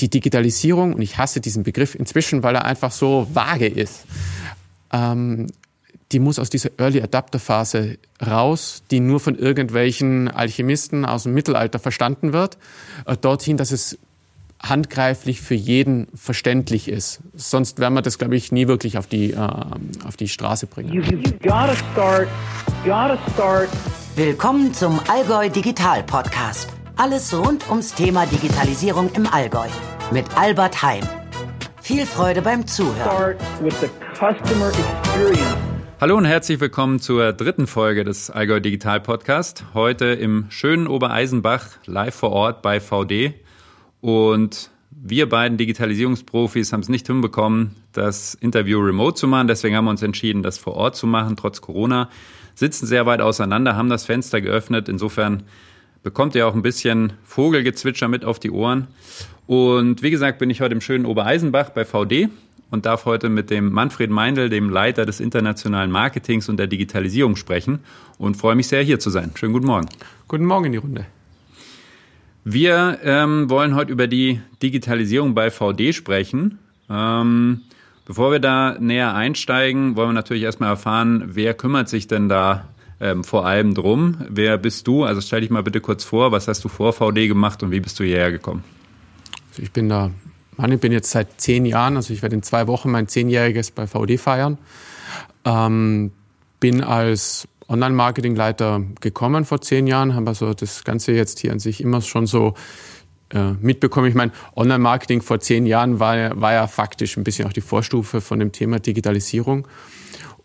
die Digitalisierung, und ich hasse diesen Begriff inzwischen, weil er einfach so vage ist, ähm, die muss aus dieser Early Adapter Phase raus, die nur von irgendwelchen Alchemisten aus dem Mittelalter verstanden wird, äh, dorthin, dass es handgreiflich für jeden verständlich ist. Sonst werden wir das, glaube ich, nie wirklich auf die, äh, auf die Straße bringen. You, you gotta start, gotta start. Willkommen zum Allgäu Digital Podcast. Alles rund ums Thema Digitalisierung im Allgäu mit Albert Heim. Viel Freude beim Zuhören. Hallo und herzlich willkommen zur dritten Folge des Allgäu Digital Podcast. Heute im schönen Obereisenbach live vor Ort bei VD. Und wir beiden Digitalisierungsprofis haben es nicht hinbekommen, das Interview remote zu machen. Deswegen haben wir uns entschieden, das vor Ort zu machen, trotz Corona. Sitzen sehr weit auseinander, haben das Fenster geöffnet. Insofern bekommt ihr auch ein bisschen Vogelgezwitscher mit auf die Ohren. Und wie gesagt, bin ich heute im schönen Obereisenbach bei VD und darf heute mit dem Manfred Meindl, dem Leiter des internationalen Marketings und der Digitalisierung sprechen und freue mich sehr, hier zu sein. Schönen guten Morgen. Guten Morgen in die Runde. Wir ähm, wollen heute über die Digitalisierung bei VD sprechen. Ähm, bevor wir da näher einsteigen, wollen wir natürlich erstmal erfahren, wer kümmert sich denn da ähm, vor allem drum? Wer bist du? Also stell dich mal bitte kurz vor, was hast du vor VD gemacht und wie bist du hierher gekommen? Also ich bin da, Mann, ich bin jetzt seit zehn Jahren, also ich werde in zwei Wochen mein zehnjähriges bei VD feiern. Ähm, bin als Online-Marketing-Leiter gekommen vor zehn Jahren, habe also das Ganze jetzt hier an sich immer schon so äh, mitbekommen. Ich meine, Online-Marketing vor zehn Jahren war, war ja faktisch ein bisschen auch die Vorstufe von dem Thema Digitalisierung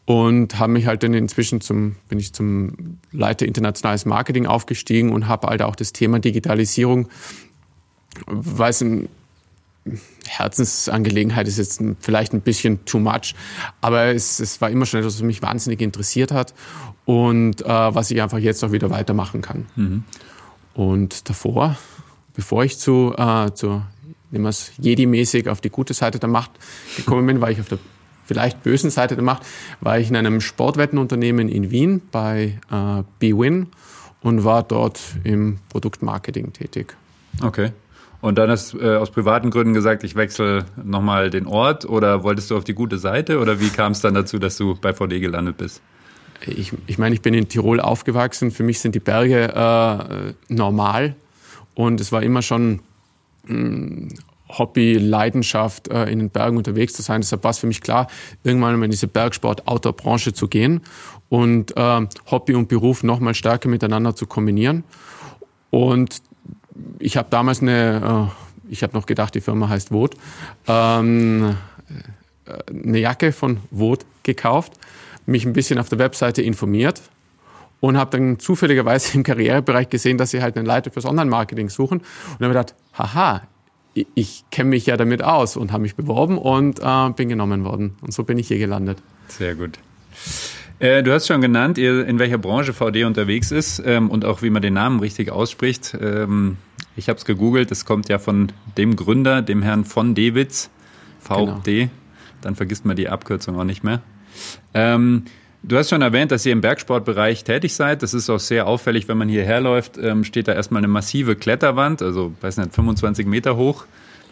und habe mich halt dann inzwischen zum bin ich zum Leiter internationales Marketing aufgestiegen und habe halt auch das Thema Digitalisierung, weil es ein Herzensangelegenheit ist jetzt vielleicht ein bisschen too much, aber es, es war immer schon etwas, was mich wahnsinnig interessiert hat und äh, was ich einfach jetzt auch wieder weitermachen kann. Mhm. Und davor, bevor ich zu, äh, zu nehmen wir es Jedi-mäßig auf die gute Seite der Macht gekommen bin, war ich auf der vielleicht bösen Seite der Macht, war ich in einem Sportwettenunternehmen in Wien bei äh, BWin und war dort im Produktmarketing tätig. Okay. Und dann hast du äh, aus privaten Gründen gesagt, ich wechsle nochmal den Ort oder wolltest du auf die gute Seite oder wie kam es dann dazu, dass du bei VD gelandet bist? Ich, ich meine, ich bin in Tirol aufgewachsen. Für mich sind die Berge äh, normal und es war immer schon mh, hm, Hobby, Leidenschaft, äh, in den Bergen unterwegs zu sein. Deshalb war es für mich klar, irgendwann mal in diese Bergsport-Outdoor-Branche zu gehen und äh, Hobby und Beruf noch mal stärker miteinander zu kombinieren. Und ich habe damals eine, äh, ich habe noch gedacht, die Firma heißt Vot, ähm, äh, eine Jacke von Vot gekauft, mich ein bisschen auf der Webseite informiert und habe dann zufälligerweise im Karrierebereich gesehen, dass sie halt einen Leiter fürs Online-Marketing suchen und habe gedacht, haha, ich, ich kenne mich ja damit aus und habe mich beworben und äh, bin genommen worden. Und so bin ich hier gelandet. Sehr gut. Äh, du hast schon genannt, in welcher Branche VD unterwegs ist ähm, und auch wie man den Namen richtig ausspricht. Ähm, ich habe es gegoogelt, es kommt ja von dem Gründer, dem Herrn von Dewitz, VD. Genau. Dann vergisst man die Abkürzung auch nicht mehr. Ähm, du hast schon erwähnt, dass ihr im Bergsportbereich tätig seid. Das ist auch sehr auffällig, wenn man hierher läuft, ähm, steht da erstmal eine massive Kletterwand, also weiß nicht, 25 Meter hoch.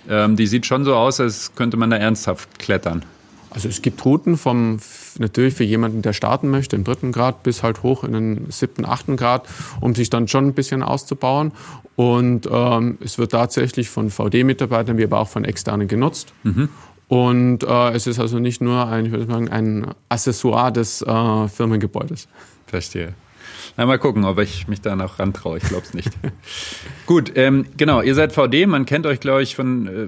Ähm, die sieht schon so aus, als könnte man da ernsthaft klettern. Also es gibt Routen vom natürlich für jemanden, der starten möchte, im dritten Grad bis halt hoch in den siebten, achten Grad, um sich dann schon ein bisschen auszubauen. Und ähm, es wird tatsächlich von VD-Mitarbeitern, wie aber auch von externen genutzt. Mhm. Und äh, es ist also nicht nur ein, ich würde sagen, ein Accessoire des äh, Firmengebäudes. Verstehe. Na, mal gucken, ob ich mich da noch rantraue. Ich glaube es nicht. Gut, ähm, genau. Ihr seid VD. Man kennt euch, glaube ich, von äh,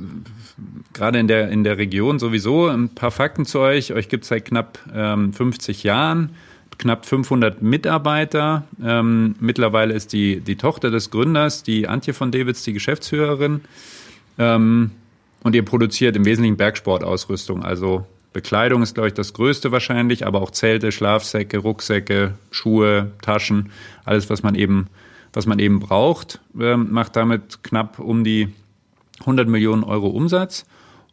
gerade in der, in der Region sowieso. Ein paar Fakten zu euch. Euch gibt es seit knapp ähm, 50 Jahren, knapp 500 Mitarbeiter. Ähm, mittlerweile ist die, die Tochter des Gründers, die Antje von Davids, die Geschäftsführerin. Ähm, und ihr produziert im Wesentlichen Bergsportausrüstung. Also Bekleidung ist, glaube ich, das Größte wahrscheinlich, aber auch Zelte, Schlafsäcke, Rucksäcke, Schuhe, Taschen, alles, was man eben, was man eben braucht, ähm, macht damit knapp um die 100 Millionen Euro Umsatz.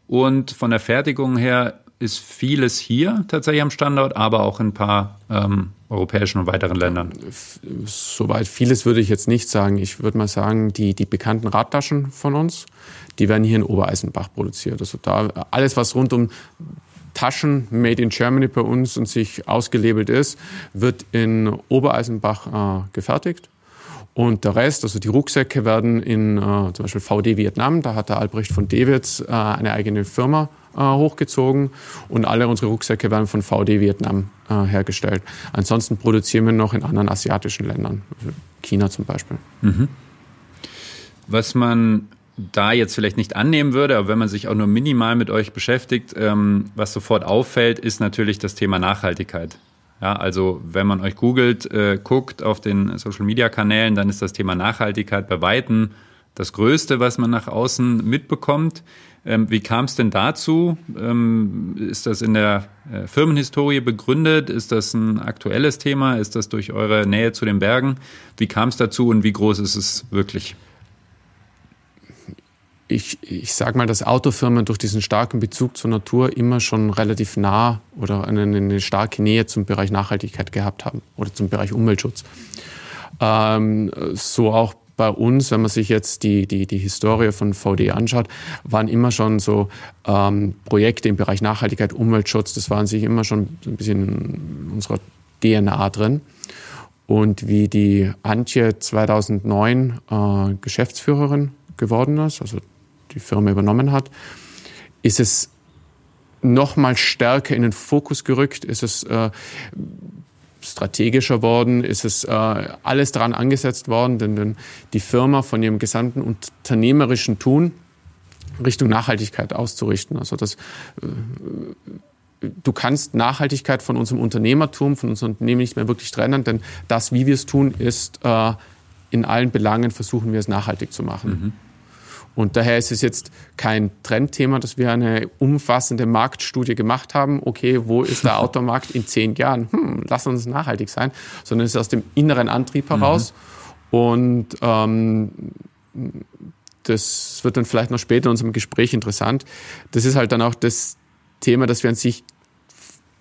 Und von der Fertigung her ist vieles hier tatsächlich am Standort, aber auch in ein paar ähm, europäischen und weiteren Ländern? Soweit vieles würde ich jetzt nicht sagen. Ich würde mal sagen, die, die bekannten Radtaschen von uns, die werden hier in Obereisenbach produziert. Also da alles, was rund um Taschen made in Germany bei uns und sich ausgelabelt ist, wird in Obereisenbach äh, gefertigt. Und der Rest, also die Rucksäcke werden in äh, zum Beispiel VD Vietnam, da hat der Albrecht von Dewitz äh, eine eigene Firma äh, hochgezogen und alle unsere Rucksäcke werden von VD Vietnam äh, hergestellt. Ansonsten produzieren wir noch in anderen asiatischen Ländern, also China zum Beispiel. Mhm. Was man da jetzt vielleicht nicht annehmen würde, aber wenn man sich auch nur minimal mit euch beschäftigt, ähm, was sofort auffällt, ist natürlich das Thema Nachhaltigkeit. Ja, also wenn man euch googelt, äh, guckt auf den Social-Media-Kanälen, dann ist das Thema Nachhaltigkeit bei Weitem das Größte, was man nach außen mitbekommt. Ähm, wie kam es denn dazu? Ähm, ist das in der äh, Firmenhistorie begründet? Ist das ein aktuelles Thema? Ist das durch eure Nähe zu den Bergen? Wie kam es dazu und wie groß ist es wirklich? Ich, ich sage mal, dass Autofirmen durch diesen starken Bezug zur Natur immer schon relativ nah oder eine, eine starke Nähe zum Bereich Nachhaltigkeit gehabt haben oder zum Bereich Umweltschutz. Ähm, so auch bei uns, wenn man sich jetzt die, die, die Historie von VD anschaut, waren immer schon so ähm, Projekte im Bereich Nachhaltigkeit, Umweltschutz, das waren sich immer schon ein bisschen in unserer DNA drin. Und wie die Antje 2009 äh, Geschäftsführerin geworden ist, also die Firma übernommen hat, ist es noch mal stärker in den Fokus gerückt, ist es äh, strategischer worden, ist es äh, alles daran angesetzt worden, denn, denn die Firma von ihrem gesamten unternehmerischen Tun Richtung Nachhaltigkeit auszurichten. Also das äh, du kannst Nachhaltigkeit von unserem Unternehmertum, von unserem Unternehmen nicht mehr wirklich trennen, denn das, wie wir es tun, ist äh, in allen Belangen versuchen wir es nachhaltig zu machen. Mhm. Und daher ist es jetzt kein Trendthema, dass wir eine umfassende Marktstudie gemacht haben. Okay, wo ist der Automarkt in zehn Jahren? Hm, lass uns nachhaltig sein. Sondern es ist aus dem inneren Antrieb mhm. heraus. Mhm. Und ähm, das wird dann vielleicht noch später in unserem Gespräch interessant. Das ist halt dann auch das Thema, dass wir an sich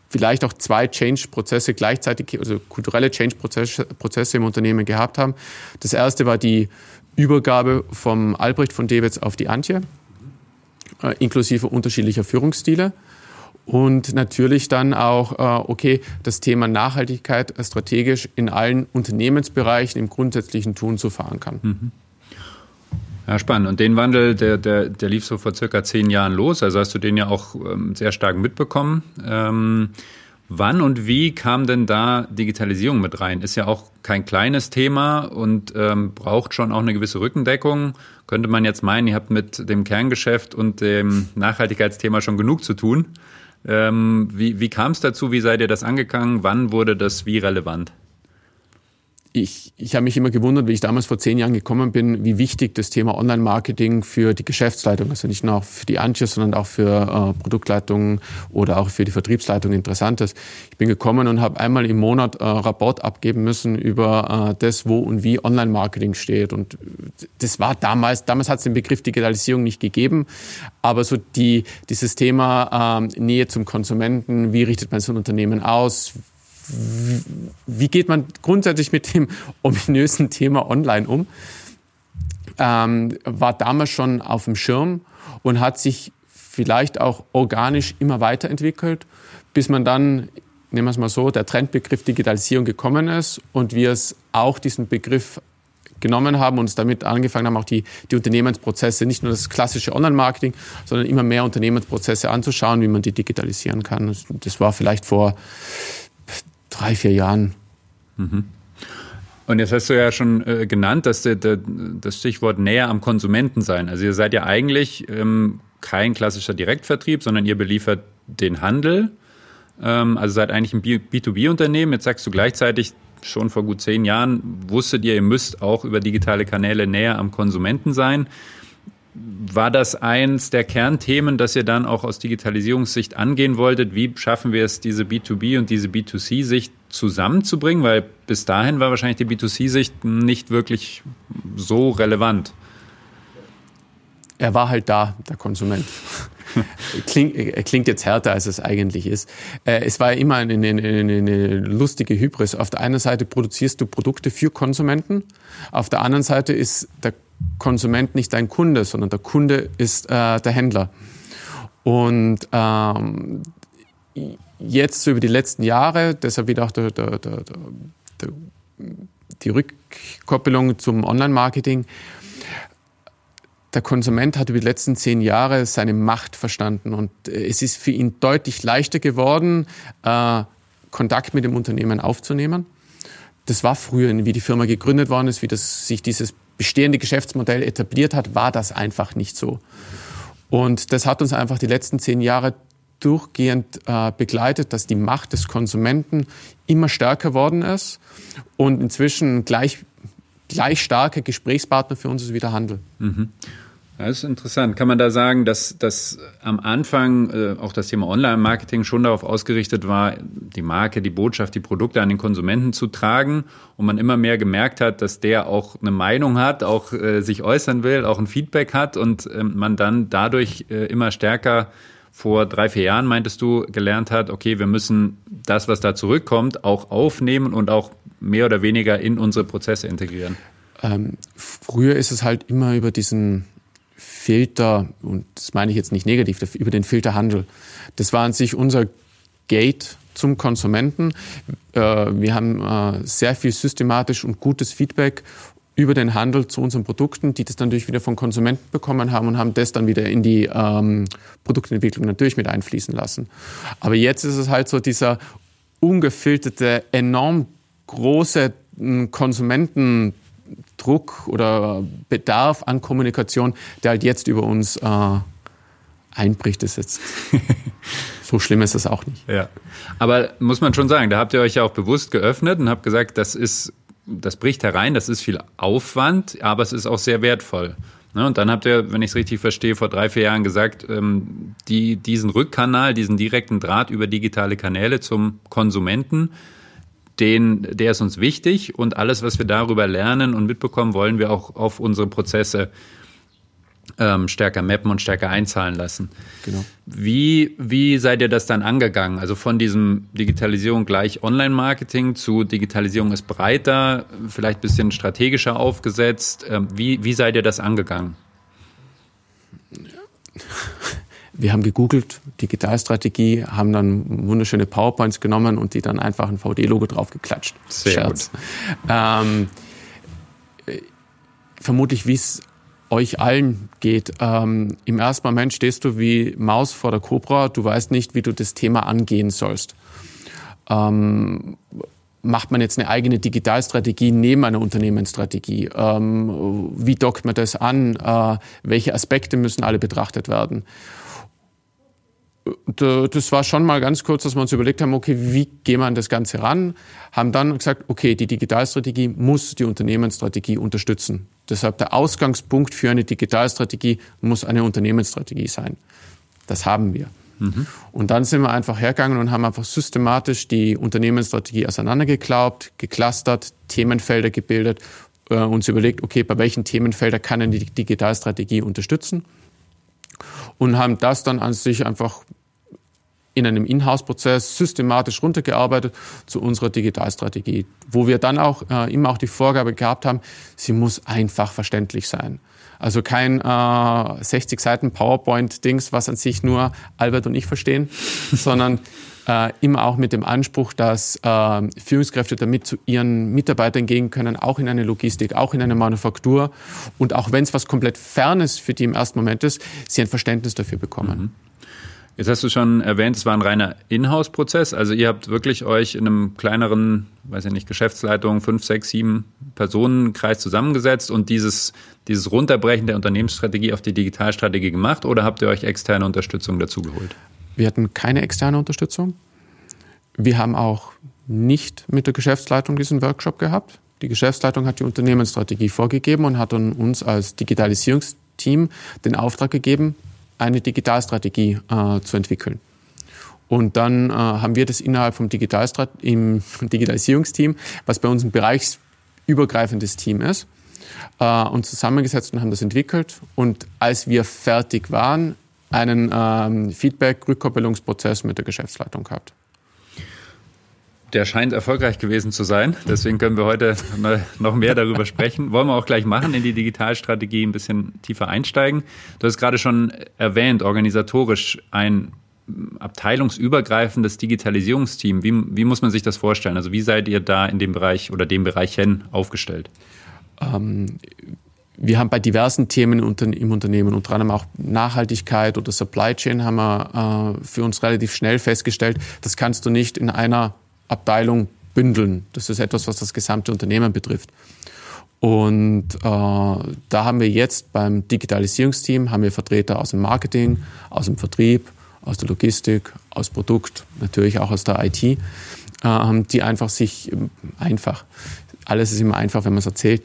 vielleicht auch zwei Change-Prozesse gleichzeitig, also kulturelle Change-Prozesse im Unternehmen gehabt haben. Das erste war die Übergabe vom Albrecht von Dewitz auf die Antje, äh, inklusive unterschiedlicher Führungsstile. Und natürlich dann auch, äh, okay, das Thema Nachhaltigkeit strategisch in allen Unternehmensbereichen im grundsätzlichen Tun zu verankern. Mhm. Ja, spannend. Und den Wandel, der, der, der lief so vor circa zehn Jahren los. Also hast du den ja auch ähm, sehr stark mitbekommen. Ähm, Wann und wie kam denn da Digitalisierung mit rein? Ist ja auch kein kleines Thema und ähm, braucht schon auch eine gewisse Rückendeckung. Könnte man jetzt meinen, ihr habt mit dem Kerngeschäft und dem Nachhaltigkeitsthema schon genug zu tun. Ähm, wie wie kam es dazu? Wie seid ihr das angegangen? Wann wurde das wie relevant? Ich, ich habe mich immer gewundert, wie ich damals vor zehn Jahren gekommen bin, wie wichtig das Thema Online-Marketing für die Geschäftsleitung, also nicht nur für die Antje, sondern auch für äh, Produktleitungen oder auch für die Vertriebsleitung interessant ist. Ich bin gekommen und habe einmal im Monat äh, Rapport abgeben müssen über äh, das, wo und wie Online-Marketing steht. Und das war damals, damals hat es den Begriff Digitalisierung nicht gegeben, aber so die, dieses Thema ähm, Nähe zum Konsumenten, wie richtet man so ein Unternehmen aus, wie geht man grundsätzlich mit dem ominösen Thema Online um? Ähm, war damals schon auf dem Schirm und hat sich vielleicht auch organisch immer weiterentwickelt, bis man dann, nehmen wir es mal so, der Trendbegriff Digitalisierung gekommen ist und wir es auch diesen Begriff genommen haben und damit angefangen haben, auch die, die Unternehmensprozesse, nicht nur das klassische Online-Marketing, sondern immer mehr Unternehmensprozesse anzuschauen, wie man die digitalisieren kann. Das war vielleicht vor drei, vier Jahren. Mhm. Und jetzt hast du ja schon äh, genannt, dass der, der, das Stichwort näher am Konsumenten sein. Also ihr seid ja eigentlich ähm, kein klassischer Direktvertrieb, sondern ihr beliefert den Handel. Ähm, also seid eigentlich ein B2B-Unternehmen. Jetzt sagst du gleichzeitig, schon vor gut zehn Jahren wusstet ihr, ihr müsst auch über digitale Kanäle näher am Konsumenten sein. War das eins der Kernthemen, das ihr dann auch aus Digitalisierungssicht angehen wolltet? Wie schaffen wir es, diese B2B und diese B2C-Sicht zusammenzubringen? Weil bis dahin war wahrscheinlich die B2C-Sicht nicht wirklich so relevant. Er war halt da, der Konsument. klingt, klingt jetzt härter, als es eigentlich ist. Äh, es war immer eine, eine, eine lustige Hybris. Auf der einen Seite produzierst du Produkte für Konsumenten, auf der anderen Seite ist der Konsument nicht dein Kunde, sondern der Kunde ist äh, der Händler. Und ähm, jetzt so über die letzten Jahre, deshalb wieder auch der, der, der, die Rückkoppelung zum Online-Marketing, der Konsument hat über die letzten zehn Jahre seine Macht verstanden und äh, es ist für ihn deutlich leichter geworden, äh, Kontakt mit dem Unternehmen aufzunehmen. Das war früher, wie die Firma gegründet worden ist, wie das, sich dieses bestehende Geschäftsmodell etabliert hat, war das einfach nicht so. Und das hat uns einfach die letzten zehn Jahre durchgehend äh, begleitet, dass die Macht des Konsumenten immer stärker worden ist und inzwischen gleich, gleich starke Gesprächspartner für uns ist wie der Handel. Mhm. Das ist interessant. Kann man da sagen, dass, dass am Anfang äh, auch das Thema Online-Marketing schon darauf ausgerichtet war, die Marke, die Botschaft, die Produkte an den Konsumenten zu tragen und man immer mehr gemerkt hat, dass der auch eine Meinung hat, auch äh, sich äußern will, auch ein Feedback hat und äh, man dann dadurch äh, immer stärker vor drei, vier Jahren, meintest du, gelernt hat, okay, wir müssen das, was da zurückkommt, auch aufnehmen und auch mehr oder weniger in unsere Prozesse integrieren? Ähm, früher ist es halt immer über diesen Filter, und das meine ich jetzt nicht negativ, über den Filterhandel. Das war an sich unser Gate zum Konsumenten. Äh, wir haben äh, sehr viel systematisch und gutes Feedback über den Handel zu unseren Produkten, die das dann natürlich wieder von Konsumenten bekommen haben und haben das dann wieder in die ähm, Produktentwicklung natürlich mit einfließen lassen. Aber jetzt ist es halt so dieser ungefilterte, enorm große hm, Konsumentendruck oder Bedarf an Kommunikation, der halt jetzt über uns äh, einbricht, ist jetzt so schlimm ist das auch nicht. Ja. Aber muss man schon sagen, da habt ihr euch ja auch bewusst geöffnet und habt gesagt, das ist das bricht herein, das ist viel Aufwand, aber es ist auch sehr wertvoll. Ne, und dann habt ihr, wenn ich es richtig verstehe, vor drei, vier Jahren gesagt, ähm, die, diesen Rückkanal, diesen direkten Draht über digitale Kanäle zum Konsumenten, den, der ist uns wichtig und alles, was wir darüber lernen und mitbekommen, wollen wir auch auf unsere Prozesse ähm, stärker mappen und stärker einzahlen lassen. Genau. Wie, wie seid ihr das dann angegangen? Also von diesem Digitalisierung gleich Online-Marketing zu Digitalisierung ist breiter, vielleicht ein bisschen strategischer aufgesetzt. Ähm, wie, wie seid ihr das angegangen? Wir haben gegoogelt, Digitalstrategie, haben dann wunderschöne PowerPoints genommen und die dann einfach ein VD-Logo draufgeklatscht. Sehr Scherz. Gut. Ähm, vermutlich, wie es euch allen geht. Ähm, Im ersten Moment stehst du wie Maus vor der Cobra, du weißt nicht, wie du das Thema angehen sollst. Ähm, macht man jetzt eine eigene Digitalstrategie neben einer Unternehmensstrategie? Ähm, wie dockt man das an? Äh, welche Aspekte müssen alle betrachtet werden? Das war schon mal ganz kurz, dass wir uns überlegt haben, okay, wie gehen wir an das Ganze ran? Haben dann gesagt, okay, die Digitalstrategie muss die Unternehmensstrategie unterstützen. Deshalb der Ausgangspunkt für eine Digitalstrategie muss eine Unternehmensstrategie sein. Das haben wir. Mhm. Und dann sind wir einfach hergegangen und haben einfach systematisch die Unternehmensstrategie auseinandergeklaubt, geclustert, Themenfelder gebildet, äh, uns überlegt, okay, bei welchen Themenfeldern kann eine Digitalstrategie unterstützen? Und haben das dann an sich einfach in einem Inhouse-Prozess systematisch runtergearbeitet zu unserer Digitalstrategie, wo wir dann auch äh, immer auch die Vorgabe gehabt haben, sie muss einfach verständlich sein. Also kein äh, 60 Seiten PowerPoint-Dings, was an sich nur Albert und ich verstehen, sondern äh, immer auch mit dem Anspruch, dass äh, Führungskräfte damit zu ihren Mitarbeitern gehen können, auch in eine Logistik, auch in eine Manufaktur und auch wenn es was komplett Fernes für die im ersten Moment ist, sie ein Verständnis dafür bekommen. Mhm. Jetzt hast du schon erwähnt, es war ein reiner Inhouse-Prozess. Also ihr habt wirklich euch in einem kleineren, weiß ich nicht, Geschäftsleitung, fünf, sechs, sieben Personenkreis zusammengesetzt und dieses, dieses Runterbrechen der Unternehmensstrategie auf die Digitalstrategie gemacht oder habt ihr euch externe Unterstützung dazu geholt? Wir hatten keine externe Unterstützung. Wir haben auch nicht mit der Geschäftsleitung diesen Workshop gehabt. Die Geschäftsleitung hat die Unternehmensstrategie vorgegeben und hat uns als Digitalisierungsteam den Auftrag gegeben, eine Digitalstrategie äh, zu entwickeln. Und dann äh, haben wir das innerhalb vom Digitalstrat im Digitalisierungsteam, was bei uns ein bereichsübergreifendes Team ist, äh, uns zusammengesetzt und haben das entwickelt. Und als wir fertig waren, einen ähm, Feedback-Rückkoppelungsprozess mit der Geschäftsleitung gehabt. Der scheint erfolgreich gewesen zu sein. Deswegen können wir heute noch mehr darüber sprechen. Wollen wir auch gleich machen, in die Digitalstrategie ein bisschen tiefer einsteigen. Du hast gerade schon erwähnt, organisatorisch ein abteilungsübergreifendes Digitalisierungsteam. Wie, wie muss man sich das vorstellen? Also wie seid ihr da in dem Bereich oder dem Bereich hin aufgestellt? Ähm, wir haben bei diversen Themen im Unternehmen, unter anderem auch Nachhaltigkeit oder Supply Chain, haben wir äh, für uns relativ schnell festgestellt, das kannst du nicht in einer Abteilung bündeln. Das ist etwas, was das gesamte Unternehmen betrifft. Und äh, da haben wir jetzt beim Digitalisierungsteam haben wir Vertreter aus dem Marketing, aus dem Vertrieb, aus der Logistik, aus Produkt, natürlich auch aus der IT, äh, die einfach sich ähm, einfach, alles ist immer einfach, wenn man es erzählt,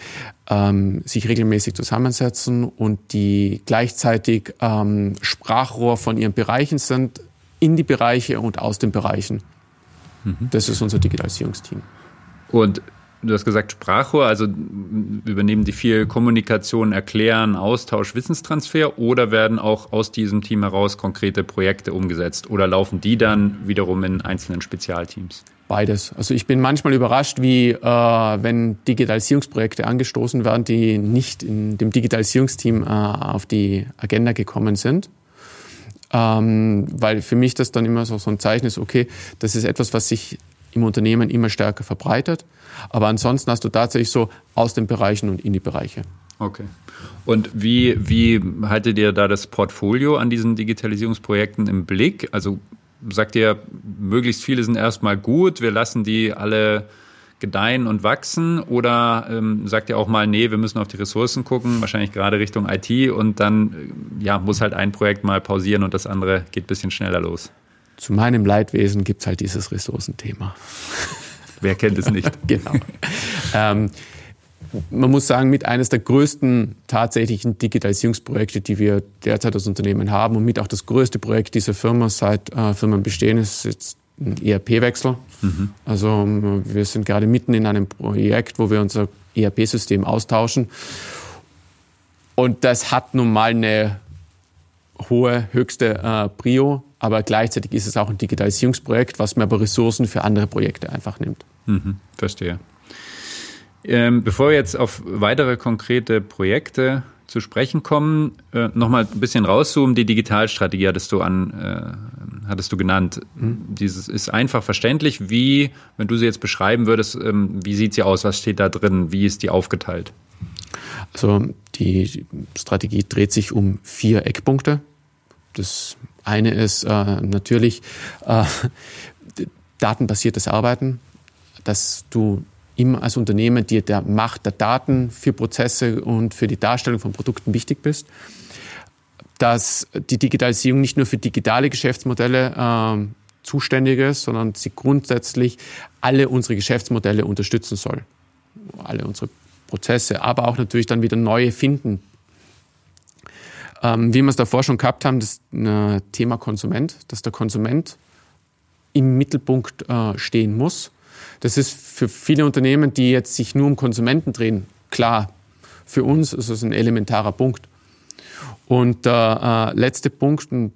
ähm, sich regelmäßig zusammensetzen und die gleichzeitig ähm, Sprachrohr von ihren Bereichen sind, in die Bereiche und aus den Bereichen. Mhm. Das ist unser Digitalisierungsteam. Und du hast gesagt Sprachrohr, also übernehmen die viel Kommunikation, Erklären, Austausch, Wissenstransfer oder werden auch aus diesem Team heraus konkrete Projekte umgesetzt oder laufen die dann wiederum in einzelnen Spezialteams? Beides. Also ich bin manchmal überrascht, wie äh, wenn Digitalisierungsprojekte angestoßen werden, die nicht in dem Digitalisierungsteam äh, auf die Agenda gekommen sind. Ähm, weil für mich das dann immer so, so ein Zeichen ist, okay, das ist etwas, was sich im Unternehmen immer stärker verbreitet. Aber ansonsten hast du tatsächlich so aus den Bereichen und in die Bereiche. Okay. Und wie, wie haltet ihr da das Portfolio an diesen Digitalisierungsprojekten im Blick? Also sagt ihr, möglichst viele sind erstmal gut, wir lassen die alle gedeihen und wachsen? Oder ähm, sagt ihr auch mal, nee, wir müssen auf die Ressourcen gucken, wahrscheinlich gerade Richtung IT und dann ja, muss halt ein Projekt mal pausieren und das andere geht ein bisschen schneller los? Zu meinem Leidwesen gibt es halt dieses Ressourcenthema. Wer kennt es nicht? genau. Ähm, man muss sagen, mit eines der größten tatsächlichen Digitalisierungsprojekte, die wir derzeit als Unternehmen haben und mit auch das größte Projekt dieser Firma seit äh, Firmen bestehen, ist jetzt ein ERP-Wechsel. Mhm. Also wir sind gerade mitten in einem Projekt, wo wir unser ERP-System austauschen. Und das hat nun mal eine hohe, höchste äh, Prio, aber gleichzeitig ist es auch ein Digitalisierungsprojekt, was mir aber Ressourcen für andere Projekte einfach nimmt. Mhm, verstehe. Ähm, bevor wir jetzt auf weitere konkrete Projekte zu sprechen kommen, äh, nochmal ein bisschen rauszoomen. Die Digitalstrategie hattest du an, äh, hattest du genannt. Mhm. Dieses ist einfach verständlich. Wie, wenn du sie jetzt beschreiben würdest, ähm, wie sieht sie aus? Was steht da drin? Wie ist die aufgeteilt? Also die Strategie dreht sich um vier Eckpunkte. Das eine ist äh, natürlich äh, datenbasiertes Arbeiten, dass du immer als Unternehmen dir der Macht der Daten für Prozesse und für die Darstellung von Produkten wichtig bist. Dass die Digitalisierung nicht nur für digitale Geschäftsmodelle äh, zuständig ist, sondern sie grundsätzlich alle unsere Geschäftsmodelle unterstützen soll. Alle unsere Prozesse, aber auch natürlich dann wieder neue finden. Ähm, wie wir es davor schon gehabt haben, das äh, Thema Konsument, dass der Konsument im Mittelpunkt äh, stehen muss. Das ist für viele Unternehmen, die jetzt sich nur um Konsumenten drehen, klar. Für uns ist es ein elementarer Punkt. Und der äh, letzte Punkt, ein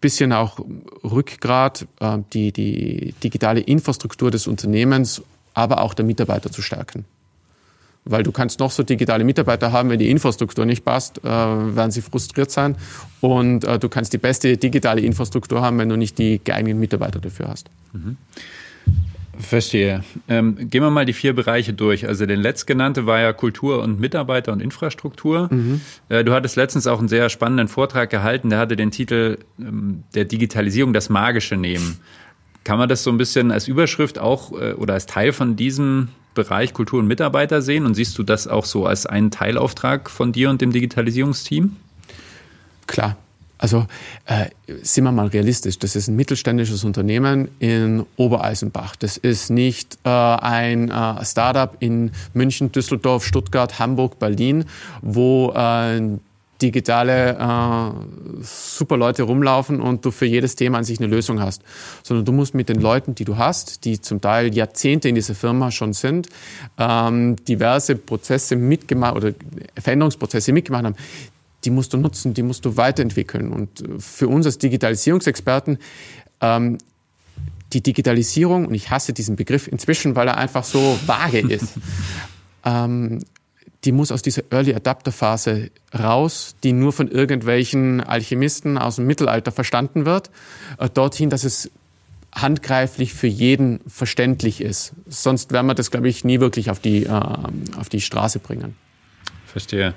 bisschen auch Rückgrat, äh, die, die digitale Infrastruktur des Unternehmens, aber auch der Mitarbeiter zu stärken. Weil du kannst noch so digitale Mitarbeiter haben, wenn die Infrastruktur nicht passt, äh, werden sie frustriert sein. Und äh, du kannst die beste digitale Infrastruktur haben, wenn du nicht die geeigneten Mitarbeiter dafür hast. Mhm. Verstehe. Ähm, gehen wir mal die vier Bereiche durch. Also den letztgenannte war ja Kultur und Mitarbeiter und Infrastruktur. Mhm. Äh, du hattest letztens auch einen sehr spannenden Vortrag gehalten, der hatte den Titel ähm, der Digitalisierung das Magische nehmen. Kann man das so ein bisschen als Überschrift auch äh, oder als Teil von diesem Bereich Kultur und Mitarbeiter sehen? Und siehst du das auch so als einen Teilauftrag von dir und dem Digitalisierungsteam? Klar. Also äh, sind wir mal realistisch, das ist ein mittelständisches Unternehmen in Obereisenbach. Das ist nicht äh, ein äh, Startup in München, Düsseldorf, Stuttgart, Hamburg, Berlin, wo äh, digitale äh, super Leute rumlaufen und du für jedes Thema an sich eine Lösung hast, sondern du musst mit den Leuten, die du hast, die zum Teil Jahrzehnte in dieser Firma schon sind, ähm, diverse Prozesse mitgemacht oder Veränderungsprozesse mitgemacht haben, die musst du nutzen, die musst du weiterentwickeln. Und äh, für uns als Digitalisierungsexperten, ähm, die Digitalisierung, und ich hasse diesen Begriff inzwischen, weil er einfach so vage ist, ähm, die muss aus dieser Early Adapter Phase raus, die nur von irgendwelchen Alchemisten aus dem Mittelalter verstanden wird, äh, dorthin, dass es handgreiflich für jeden verständlich ist. Sonst werden wir das, glaube ich, nie wirklich auf die, äh, auf die Straße bringen. Verstehe.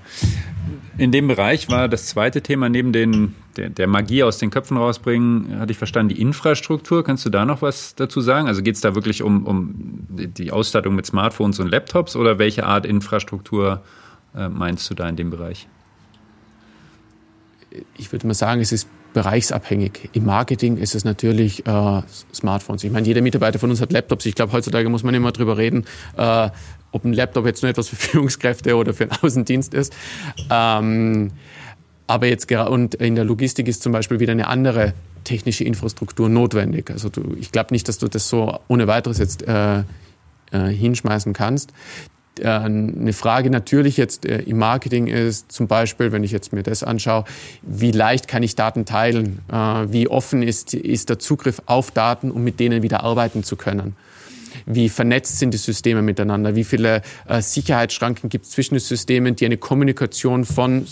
In dem Bereich war das zweite Thema neben den, der, der, Magie aus den Köpfen rausbringen, hatte ich verstanden, die Infrastruktur. Kannst du da noch was dazu sagen? Also geht es da wirklich um, um die Ausstattung mit Smartphones und Laptops oder welche Art Infrastruktur äh, meinst du da in dem Bereich? Ich würde mal sagen, es ist bereichsabhängig. Im Marketing ist es natürlich äh, Smartphones. Ich meine, jeder Mitarbeiter von uns hat Laptops. Ich glaube, heutzutage muss man immer drüber reden, äh, ob ein Laptop jetzt nur etwas für Führungskräfte oder für einen Außendienst ist. Ähm, aber jetzt und in der Logistik ist zum Beispiel wieder eine andere technische Infrastruktur notwendig. Also du, ich glaube nicht, dass du das so ohne weiteres jetzt äh, äh, hinschmeißen kannst. Äh, eine Frage natürlich jetzt äh, im Marketing ist zum Beispiel, wenn ich jetzt mir das anschaue, wie leicht kann ich Daten teilen? Äh, wie offen ist, ist der Zugriff auf Daten, um mit denen wieder arbeiten zu können? Wie vernetzt sind die Systeme miteinander, wie viele äh, Sicherheitsschranken gibt es zwischen den Systemen, die eine Kommunikation von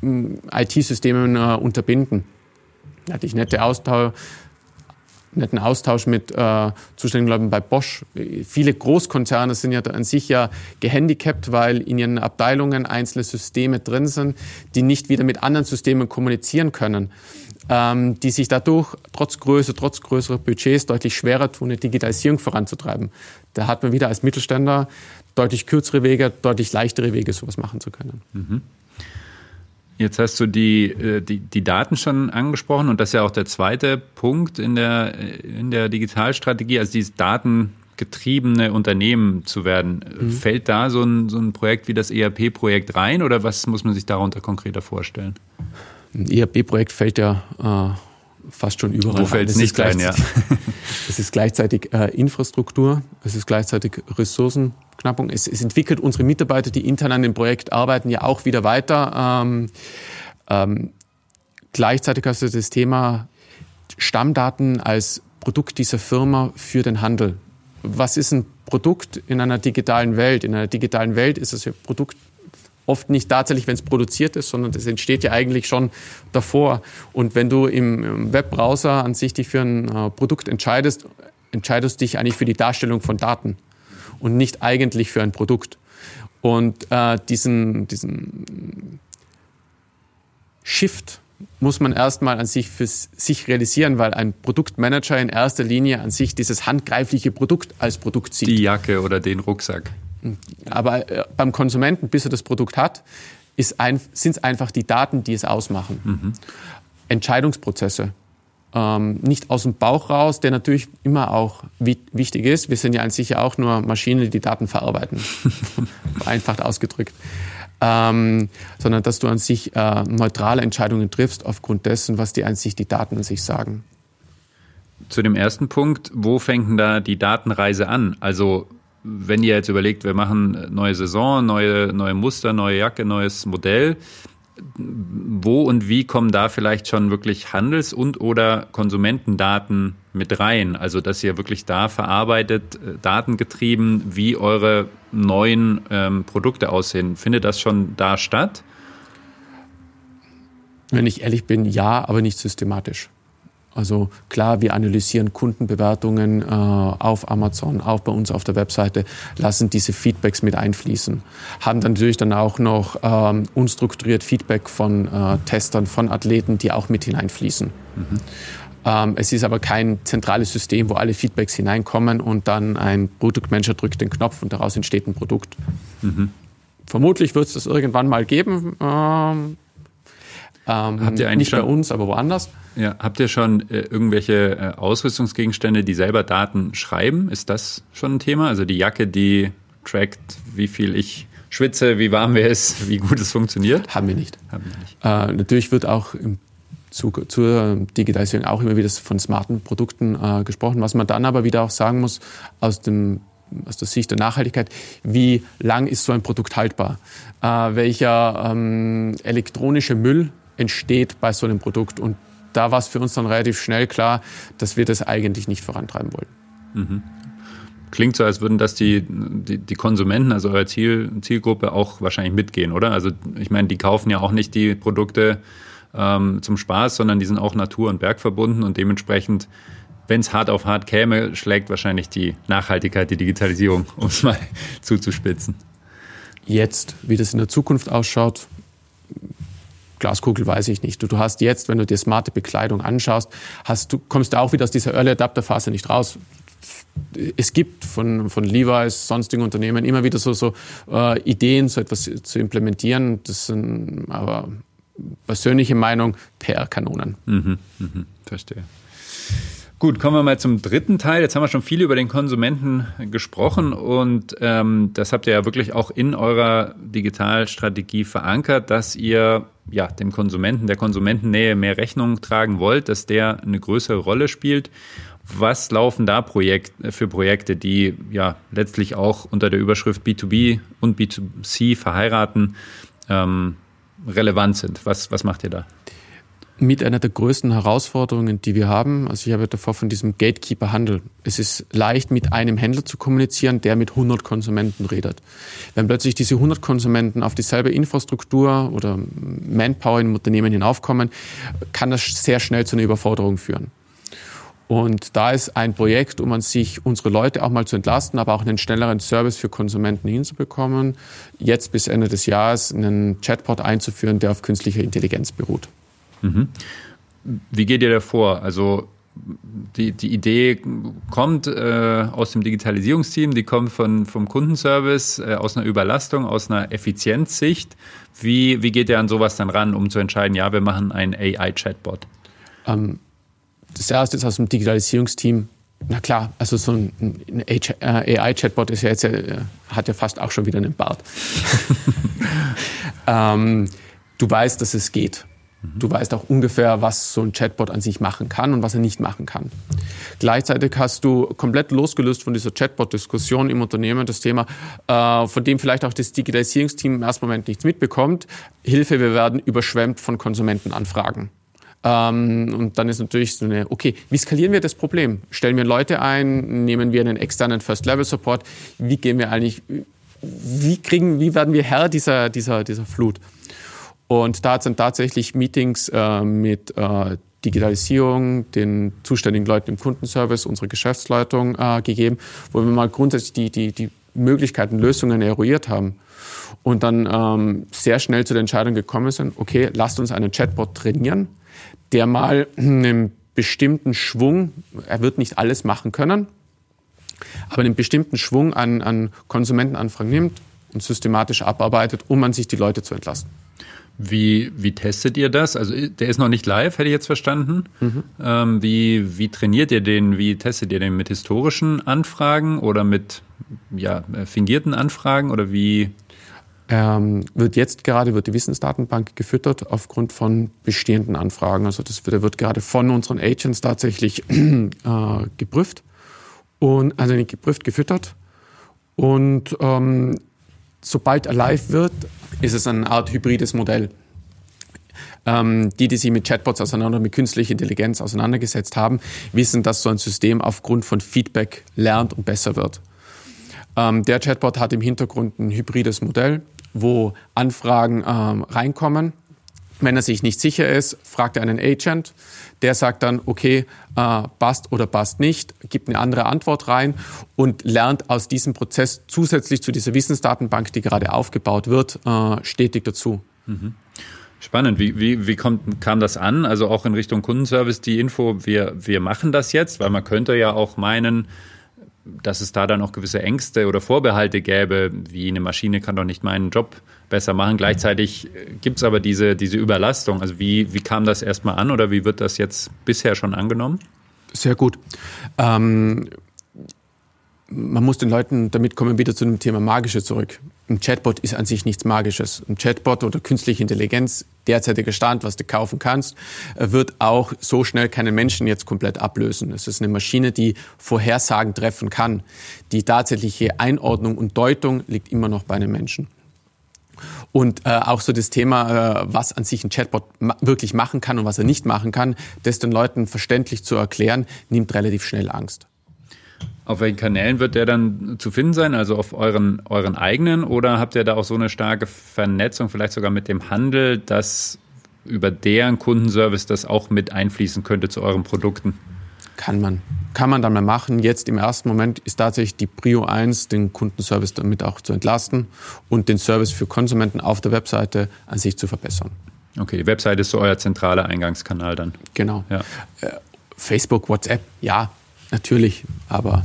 mm, IT-Systemen äh, unterbinden. Da hatte ich nette Austausch, netten Austausch mit äh, zuständigen Leuten bei Bosch. Viele Großkonzerne sind ja an sich ja gehandicapt, weil in ihren Abteilungen einzelne Systeme drin sind, die nicht wieder mit anderen Systemen kommunizieren können ähm, die sich dadurch trotz Größe, trotz größerer Budgets deutlich schwerer tun, eine Digitalisierung voranzutreiben. Da hat man wieder als Mittelständler deutlich kürzere Wege, deutlich leichtere Wege, sowas machen zu können. Mhm. Jetzt hast du die, äh, die, die Daten schon angesprochen und das ist ja auch der zweite Punkt in der, in der Digitalstrategie, also dieses datengetriebene Unternehmen zu werden. Mhm. Fällt da so ein, so ein Projekt wie das ERP-Projekt rein oder was muss man sich darunter konkreter vorstellen? Ein ERP-Projekt fällt ja äh, fast schon überall. Wo fällt es nicht rein, ja. es ist gleichzeitig äh, Infrastruktur, es ist gleichzeitig Ressourcenknappung. Es, es, entwickelt unsere Mitarbeiter, die intern an dem Projekt arbeiten, ja auch wieder weiter. Ähm, ähm, gleichzeitig hast du das Thema Stammdaten als Produkt dieser Firma für den Handel. Was ist ein Produkt in einer digitalen Welt? In einer digitalen Welt ist es ein Produkt oft nicht tatsächlich, wenn es produziert ist, sondern das entsteht ja eigentlich schon davor. Und wenn du im Webbrowser an sich dich für ein äh, Produkt entscheidest, entscheidest du dich eigentlich für die Darstellung von Daten und nicht eigentlich für ein Produkt. Und äh, diesen, diesen Shift muss man erstmal an sich für sich realisieren, weil ein Produktmanager in erster Linie an sich dieses handgreifliche Produkt als Produkt sieht. Die Jacke oder den Rucksack. Aber äh, beim Konsumenten, bis er das Produkt hat, ein, sind es einfach die Daten, die es ausmachen. Mhm. Entscheidungsprozesse. Ähm, nicht aus dem Bauch raus, der natürlich immer auch wichtig ist. Wir sind ja an sich ja auch nur Maschinen, die Daten verarbeiten. Einfach ausgedrückt. Ähm, sondern dass du an sich äh, neutrale Entscheidungen triffst aufgrund dessen, was die an sich die Daten an sich sagen. Zu dem ersten Punkt, wo fängt denn da die Datenreise an? Also wenn ihr jetzt überlegt, wir machen neue Saison, neue, neue Muster, neue Jacke, neues Modell, wo und wie kommen da vielleicht schon wirklich Handels- und oder Konsumentendaten mit rein? Also, dass ihr wirklich da verarbeitet, äh, datengetrieben, wie eure neuen ähm, Produkte aussehen. Findet das schon da statt? Wenn ich ehrlich bin, ja, aber nicht systematisch. Also klar, wir analysieren Kundenbewertungen äh, auf Amazon, auch bei uns auf der Webseite, lassen diese Feedbacks mit einfließen. Haben dann natürlich dann auch noch ähm, unstrukturiert Feedback von äh, Testern, von Athleten, die auch mit hineinfließen. Mhm. Ähm, es ist aber kein zentrales System, wo alle Feedbacks hineinkommen und dann ein Produktmanager drückt den Knopf und daraus entsteht ein Produkt. Mhm. Vermutlich wird es das irgendwann mal geben. Ähm, ähm, Habt ihr eigentlich nicht bei uns, aber woanders. Ja, habt ihr schon äh, irgendwelche äh, Ausrüstungsgegenstände, die selber Daten schreiben? Ist das schon ein Thema? Also die Jacke, die trackt, wie viel ich schwitze, wie warm wir ist, wie gut es funktioniert? Haben wir nicht. Haben wir nicht. Äh, natürlich wird auch im Zug zur Digitalisierung auch immer wieder von smarten Produkten äh, gesprochen. Was man dann aber wieder auch sagen muss, aus dem aus der Sicht der Nachhaltigkeit, wie lang ist so ein Produkt haltbar? Äh, welcher ähm, elektronische Müll entsteht bei so einem Produkt? Und da war es für uns dann relativ schnell klar, dass wir das eigentlich nicht vorantreiben wollen. Mhm. Klingt so, als würden das die, die, die Konsumenten, also eure Ziel, Zielgruppe, auch wahrscheinlich mitgehen, oder? Also ich meine, die kaufen ja auch nicht die Produkte ähm, zum Spaß, sondern die sind auch natur- und bergverbunden und dementsprechend, wenn es hart auf hart käme, schlägt wahrscheinlich die Nachhaltigkeit, die Digitalisierung, um es mal zuzuspitzen. Jetzt, wie das in der Zukunft ausschaut, Glaskugel weiß ich nicht. Du, du hast jetzt, wenn du dir smarte Bekleidung anschaust, hast du, kommst du auch wieder aus dieser Early Adapter Phase nicht raus. Es gibt von, von Levi's, sonstigen Unternehmen immer wieder so, so äh, Ideen, so etwas zu implementieren. Das sind aber persönliche Meinung PR-Kanonen. Mhm, mhm, verstehe. Gut, kommen wir mal zum dritten Teil. Jetzt haben wir schon viel über den Konsumenten gesprochen und ähm, das habt ihr ja wirklich auch in eurer Digitalstrategie verankert, dass ihr ja dem Konsumenten, der Konsumentennähe mehr Rechnung tragen wollt, dass der eine größere Rolle spielt. Was laufen da Projekt, für Projekte, die ja letztlich auch unter der Überschrift B2B und B2C verheiraten, ähm, relevant sind? Was, was macht ihr da? Mit einer der größten Herausforderungen, die wir haben. Also ich habe davor von diesem Gatekeeper-Handel. Es ist leicht, mit einem Händler zu kommunizieren, der mit 100 Konsumenten redet. Wenn plötzlich diese 100 Konsumenten auf dieselbe Infrastruktur oder Manpower im Unternehmen hinaufkommen, kann das sehr schnell zu einer Überforderung führen. Und da ist ein Projekt, um an sich unsere Leute auch mal zu entlasten, aber auch einen schnelleren Service für Konsumenten hinzubekommen, jetzt bis Ende des Jahres einen Chatbot einzuführen, der auf künstlicher Intelligenz beruht. Mhm. Wie geht ihr da vor? Also die, die Idee kommt äh, aus dem Digitalisierungsteam, die kommt von, vom Kundenservice, äh, aus einer Überlastung, aus einer Effizienzsicht. Wie, wie geht ihr an sowas dann ran, um zu entscheiden, ja, wir machen ein AI-Chatbot? Ähm, das erste ist aus dem Digitalisierungsteam. Na klar, also so ein AI-Chatbot ist ja jetzt, äh, hat ja fast auch schon wieder einen Bart. ähm, du weißt, dass es geht. Du weißt auch ungefähr, was so ein Chatbot an sich machen kann und was er nicht machen kann. Gleichzeitig hast du komplett losgelöst von dieser Chatbot-Diskussion im Unternehmen das Thema, äh, von dem vielleicht auch das Digitalisierungsteam im ersten Moment nichts mitbekommt. Hilfe, wir werden überschwemmt von Konsumentenanfragen. Ähm, und dann ist natürlich so eine, okay, wie skalieren wir das Problem? Stellen wir Leute ein? Nehmen wir einen externen First-Level-Support? Wie gehen wir eigentlich, wie kriegen, wie werden wir Herr dieser, dieser, dieser Flut? Und da dann tatsächlich Meetings äh, mit äh, Digitalisierung, den zuständigen Leuten im Kundenservice, unserer Geschäftsleitung äh, gegeben, wo wir mal grundsätzlich die, die, die Möglichkeiten, Lösungen eruiert haben. Und dann ähm, sehr schnell zu der Entscheidung gekommen sind, okay, lasst uns einen Chatbot trainieren, der mal einen bestimmten Schwung, er wird nicht alles machen können, aber einen bestimmten Schwung an, an Konsumentenanfragen nimmt und systematisch abarbeitet, um an sich die Leute zu entlasten. Wie, wie testet ihr das? Also der ist noch nicht live, hätte ich jetzt verstanden. Mhm. Ähm, wie, wie trainiert ihr den? Wie testet ihr den mit historischen Anfragen oder mit ja, fingierten Anfragen oder wie? Ähm, wird jetzt gerade wird die Wissensdatenbank gefüttert aufgrund von bestehenden Anfragen. Also das wird, wird gerade von unseren Agents tatsächlich äh, geprüft und also nicht geprüft, gefüttert. Und ähm, sobald er live wird, ist es eine Art hybrides Modell. Ähm, die, die sich mit Chatbots auseinander, mit künstlicher Intelligenz auseinandergesetzt haben, wissen, dass so ein System aufgrund von Feedback lernt und besser wird. Ähm, der Chatbot hat im Hintergrund ein hybrides Modell, wo Anfragen ähm, reinkommen. Wenn er sich nicht sicher ist, fragt er einen Agent. Der sagt dann, okay, äh, passt oder passt nicht, gibt eine andere Antwort rein und lernt aus diesem Prozess zusätzlich zu dieser Wissensdatenbank, die gerade aufgebaut wird, äh, stetig dazu. Mhm. Spannend. Wie, wie, wie kommt, kam das an? Also auch in Richtung Kundenservice die Info, wir, wir machen das jetzt, weil man könnte ja auch meinen, dass es da dann auch gewisse Ängste oder Vorbehalte gäbe, wie eine Maschine kann doch nicht meinen Job besser machen. Gleichzeitig gibt es aber diese, diese Überlastung. Also wie, wie kam das erstmal an oder wie wird das jetzt bisher schon angenommen? Sehr gut. Ähm, man muss den Leuten, damit kommen wir wieder zu dem Thema Magische zurück. Ein Chatbot ist an sich nichts Magisches. Ein Chatbot oder künstliche Intelligenz derzeitiger Stand, was du kaufen kannst, äh, wird auch so schnell keinen Menschen jetzt komplett ablösen. Es ist eine Maschine, die Vorhersagen treffen kann. Die tatsächliche Einordnung und Deutung liegt immer noch bei einem Menschen. Und äh, auch so das Thema, äh, was an sich ein Chatbot ma wirklich machen kann und was er nicht machen kann, das den Leuten verständlich zu erklären, nimmt relativ schnell Angst. Auf welchen Kanälen wird der dann zu finden sein? Also auf euren, euren eigenen? Oder habt ihr da auch so eine starke Vernetzung, vielleicht sogar mit dem Handel, dass über deren Kundenservice das auch mit einfließen könnte zu euren Produkten? Kann man. Kann man dann mal machen. Jetzt im ersten Moment ist tatsächlich die Prio 1, den Kundenservice damit auch zu entlasten und den Service für Konsumenten auf der Webseite an sich zu verbessern. Okay, die Webseite ist so euer zentraler Eingangskanal dann. Genau. Ja. Äh, Facebook, WhatsApp, ja, natürlich, aber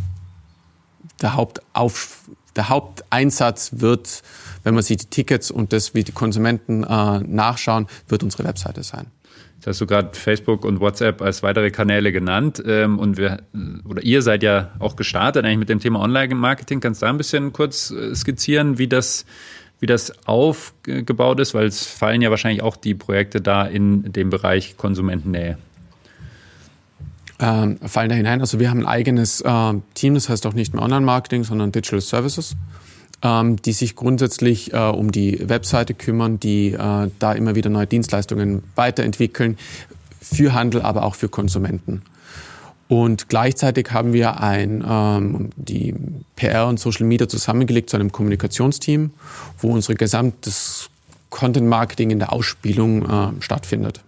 der, Hauptauf, der Haupteinsatz wird, wenn man sich die Tickets und das, wie die Konsumenten äh, nachschauen, wird unsere Webseite sein. Jetzt hast du gerade Facebook und WhatsApp als weitere Kanäle genannt. Ähm, und wir, oder ihr seid ja auch gestartet eigentlich mit dem Thema Online-Marketing. Kannst du da ein bisschen kurz äh, skizzieren, wie das, wie das aufgebaut ist? Weil es fallen ja wahrscheinlich auch die Projekte da in dem Bereich Konsumentennähe ähm, fallen da hinein. Also wir haben ein eigenes äh, Team, das heißt auch nicht mehr Online-Marketing, sondern Digital Services, ähm, die sich grundsätzlich äh, um die Webseite kümmern, die äh, da immer wieder neue Dienstleistungen weiterentwickeln, für Handel, aber auch für Konsumenten. Und gleichzeitig haben wir ein, ähm, die PR und Social Media zusammengelegt zu einem Kommunikationsteam, wo unsere gesamtes Content Marketing in der Ausspielung äh, stattfindet.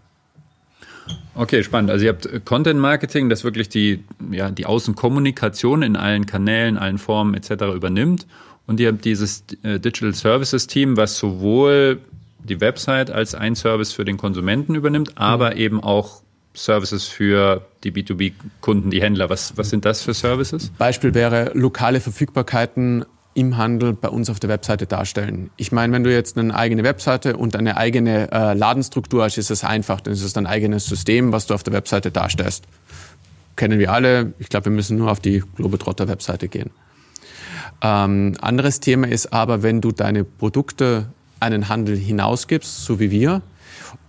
Okay, spannend. Also ihr habt Content Marketing, das wirklich die, ja, die Außenkommunikation in allen Kanälen, allen Formen etc. übernimmt. Und ihr habt dieses äh, Digital Services Team, was sowohl die Website als ein Service für den Konsumenten übernimmt, aber mhm. eben auch Services für die B2B-Kunden, die Händler. Was, was sind das für Services? Beispiel wäre lokale Verfügbarkeiten im Handel bei uns auf der Webseite darstellen. Ich meine, wenn du jetzt eine eigene Webseite und eine eigene äh, Ladenstruktur hast, ist es einfach. Dann ist es dein eigenes System, was du auf der Webseite darstellst. Kennen wir alle. Ich glaube, wir müssen nur auf die Globetrotter-Webseite gehen. Ähm, anderes Thema ist aber, wenn du deine Produkte den Handel hinausgibst, so wie wir,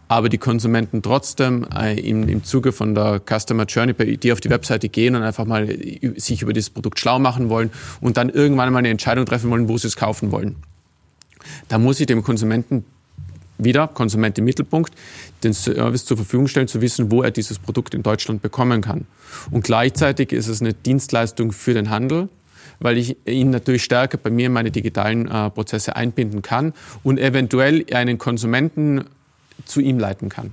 aber die Konsumenten trotzdem äh, im, im Zuge von der Customer Journey dir auf die Webseite gehen und einfach mal sich über dieses Produkt schlau machen wollen und dann irgendwann mal eine Entscheidung treffen wollen, wo sie es kaufen wollen. Da muss ich dem Konsumenten wieder, Konsument im Mittelpunkt, den Service zur Verfügung stellen, zu wissen, wo er dieses Produkt in Deutschland bekommen kann. Und gleichzeitig ist es eine Dienstleistung für den Handel, weil ich ihn natürlich stärker bei mir in meine digitalen äh, Prozesse einbinden kann und eventuell einen Konsumenten zu ihm leiten kann.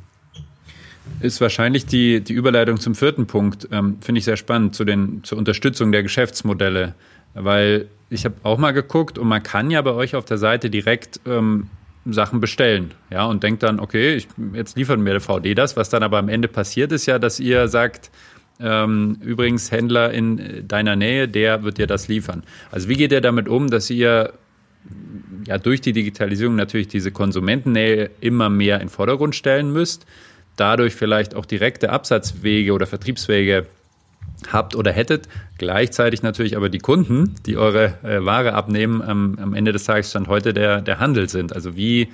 Ist wahrscheinlich die, die Überleitung zum vierten Punkt, ähm, finde ich sehr spannend, zu den, zur Unterstützung der Geschäftsmodelle. Weil ich habe auch mal geguckt und man kann ja bei euch auf der Seite direkt ähm, Sachen bestellen. Ja, und denkt dann, okay, ich, jetzt liefert mir der VD das. Was dann aber am Ende passiert, ist ja, dass ihr sagt, ähm, übrigens, Händler in deiner Nähe, der wird dir das liefern. Also wie geht ihr damit um, dass ihr ja durch die Digitalisierung natürlich diese Konsumentennähe immer mehr in den Vordergrund stellen müsst, dadurch vielleicht auch direkte Absatzwege oder Vertriebswege habt oder hättet, gleichzeitig natürlich aber die Kunden, die eure äh, Ware abnehmen, am, am Ende des Tages stand heute der, der Handel sind. Also wie,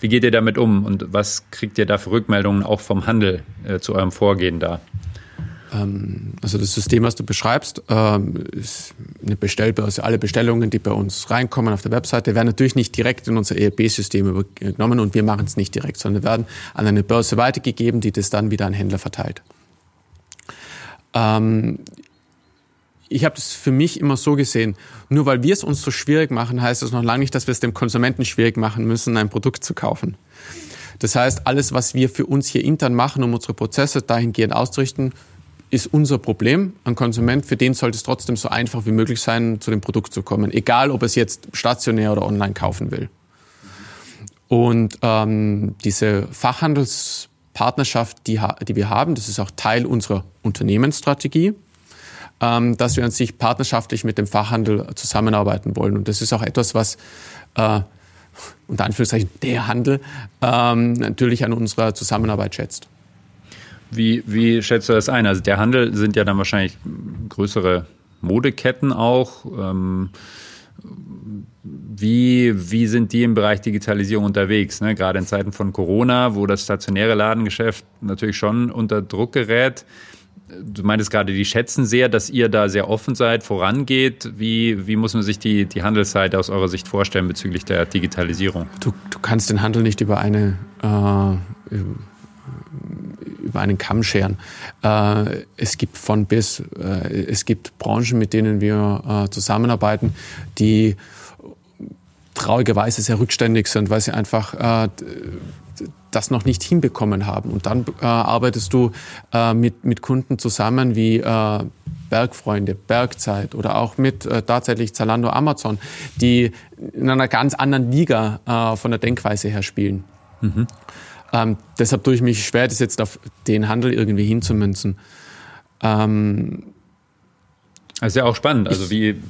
wie geht ihr damit um und was kriegt ihr da für Rückmeldungen auch vom Handel äh, zu eurem Vorgehen da? Ähm, also das System, was du beschreibst, ähm, ist eine Bestellbörse. Alle Bestellungen, die bei uns reinkommen auf der Webseite, werden natürlich nicht direkt in unser ERP-System übernommen und wir machen es nicht direkt, sondern werden an eine Börse weitergegeben, die das dann wieder an Händler verteilt. Ähm, ich habe das für mich immer so gesehen, nur weil wir es uns so schwierig machen, heißt das noch lange nicht, dass wir es dem Konsumenten schwierig machen müssen, ein Produkt zu kaufen. Das heißt, alles, was wir für uns hier intern machen, um unsere Prozesse dahingehend auszurichten, ist unser Problem. Ein Konsument, für den sollte es trotzdem so einfach wie möglich sein, zu dem Produkt zu kommen, egal ob es jetzt stationär oder online kaufen will. Und ähm, diese Fachhandelspartnerschaft, die, die wir haben, das ist auch Teil unserer Unternehmensstrategie, ähm, dass wir an sich partnerschaftlich mit dem Fachhandel zusammenarbeiten wollen. Und das ist auch etwas, was äh, unter Anführungszeichen der Handel ähm, natürlich an unserer Zusammenarbeit schätzt. Wie, wie schätzt du das ein? Also der Handel sind ja dann wahrscheinlich größere Modeketten auch. Ähm, wie, wie sind die im Bereich Digitalisierung unterwegs? Ne? Gerade in Zeiten von Corona, wo das stationäre Ladengeschäft natürlich schon unter Druck gerät. Du meintest gerade, die schätzen sehr, dass ihr da sehr offen seid, vorangeht. Wie, wie muss man sich die, die Handelsseite aus eurer Sicht vorstellen bezüglich der Digitalisierung? Du, du kannst den Handel nicht über eine äh, über einen Kamm scheren. Äh, es gibt von bis, äh, es gibt Branchen, mit denen wir äh, zusammenarbeiten, die traurigerweise sehr rückständig sind, weil sie einfach äh, das noch nicht hinbekommen haben. Und dann äh, arbeitest du äh, mit, mit Kunden zusammen wie Bergfreunde, Bergzeit oder auch mit äh, tatsächlich Zalando, Amazon, die in einer ganz anderen Liga äh, von der Denkweise her spielen. Mhm. Ähm, deshalb tue ich mich schwer, das jetzt auf den Handel irgendwie hinzumünzen. Ähm, das ist ja auch spannend. Also wie,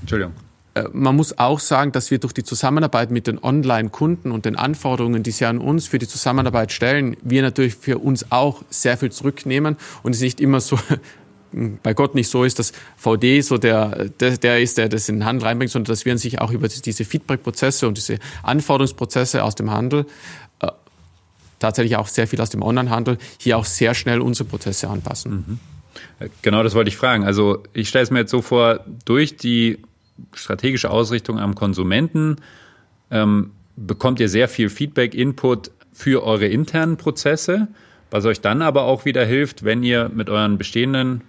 Entschuldigung. Äh, man muss auch sagen, dass wir durch die Zusammenarbeit mit den Online-Kunden und den Anforderungen, die sie an uns für die Zusammenarbeit stellen, wir natürlich für uns auch sehr viel zurücknehmen und es nicht immer so bei Gott nicht so ist, dass VD so der, der, der ist, der das in den Handel reinbringt, sondern dass wir sich auch über diese Feedback-Prozesse und diese Anforderungsprozesse aus dem Handel äh, tatsächlich auch sehr viel aus dem Onlinehandel hier auch sehr schnell unsere Prozesse anpassen. Mhm. Genau, das wollte ich fragen. Also ich stelle es mir jetzt so vor, durch die strategische Ausrichtung am Konsumenten ähm, bekommt ihr sehr viel Feedback, Input für eure internen Prozesse, was euch dann aber auch wieder hilft, wenn ihr mit euren bestehenden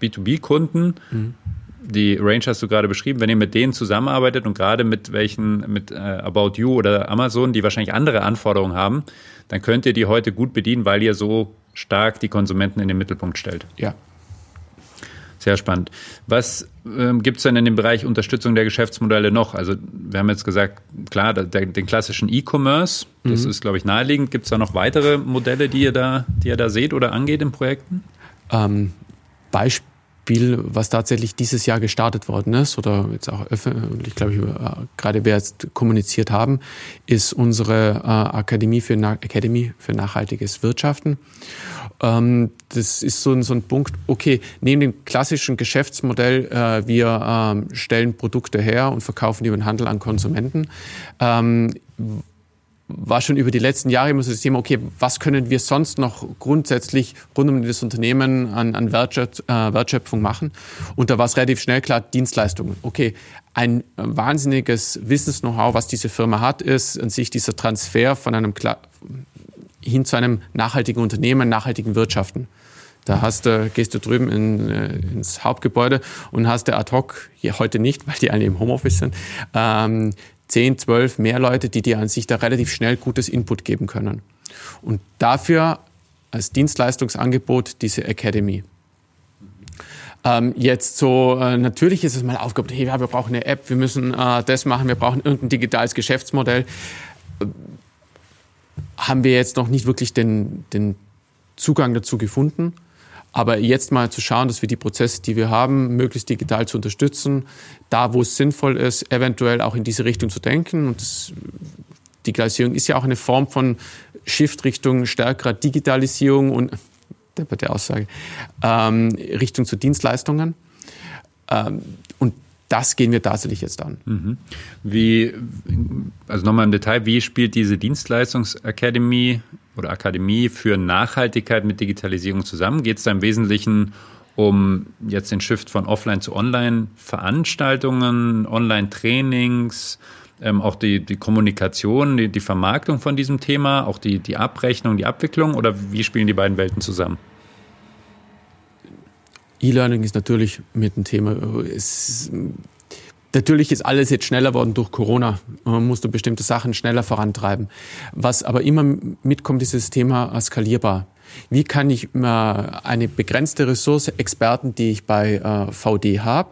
B2B-Kunden, mhm. die Range hast du gerade beschrieben, wenn ihr mit denen zusammenarbeitet und gerade mit welchen, mit äh, About You oder Amazon, die wahrscheinlich andere Anforderungen haben, dann könnt ihr die heute gut bedienen, weil ihr so stark die Konsumenten in den Mittelpunkt stellt. Ja, sehr spannend. Was ähm, gibt es denn in dem Bereich Unterstützung der Geschäftsmodelle noch? Also wir haben jetzt gesagt, klar, der, den klassischen E-Commerce, das mhm. ist, glaube ich, naheliegend. Gibt es da noch weitere Modelle, die ihr da, die ihr da seht oder angeht in Projekten? Ähm, Beispiel Spiel, was tatsächlich dieses Jahr gestartet worden ist oder jetzt auch öffentlich, glaube ich, äh, gerade wir jetzt kommuniziert haben, ist unsere äh, Akademie für, Na für nachhaltiges Wirtschaften. Ähm, das ist so ein, so ein Punkt, okay, neben dem klassischen Geschäftsmodell, äh, wir ähm, stellen Produkte her und verkaufen die über den Handel an Konsumenten. War schon über die letzten Jahre immer so das Thema, okay, was können wir sonst noch grundsätzlich rund um das Unternehmen an, an äh, Wertschöpfung machen? Und da war es relativ schnell klar, Dienstleistungen. Okay, ein wahnsinniges Wissens-Know-how, was diese Firma hat, ist an sich dieser Transfer von einem hin zu einem nachhaltigen Unternehmen, nachhaltigen Wirtschaften. Da hast du, gehst du drüben in, äh, ins Hauptgebäude und hast du ad hoc, hier heute nicht, weil die alle im Homeoffice sind, ähm, 10, 12 mehr Leute, die dir an sich da relativ schnell gutes Input geben können. Und dafür als Dienstleistungsangebot diese Academy. Ähm, jetzt so, äh, natürlich ist es mal aufgebaut, hey, wir brauchen eine App, wir müssen äh, das machen, wir brauchen irgendein digitales Geschäftsmodell. Äh, haben wir jetzt noch nicht wirklich den, den Zugang dazu gefunden. Aber jetzt mal zu schauen, dass wir die Prozesse, die wir haben, möglichst digital zu unterstützen, da wo es sinnvoll ist, eventuell auch in diese Richtung zu denken. Und das, Digitalisierung ist ja auch eine Form von Shift Richtung stärkerer Digitalisierung und der Aussage ähm, Richtung zu Dienstleistungen. Ähm, und das gehen wir tatsächlich jetzt an. Mhm. Wie, also nochmal im Detail, wie spielt diese Dienstleistungsakademie oder Akademie für Nachhaltigkeit mit Digitalisierung zusammen? Geht es da im Wesentlichen um jetzt den Shift von Offline zu Online-Veranstaltungen, Online-Trainings, ähm, auch die, die Kommunikation, die, die Vermarktung von diesem Thema, auch die, die Abrechnung, die Abwicklung oder wie spielen die beiden Welten zusammen? E-Learning ist natürlich mit dem Thema. Es, natürlich ist alles jetzt schneller worden durch Corona. Man musste bestimmte Sachen schneller vorantreiben. Was aber immer mitkommt, ist das Thema skalierbar. Wie kann ich eine begrenzte Ressource, Experten, die ich bei äh, VD habe,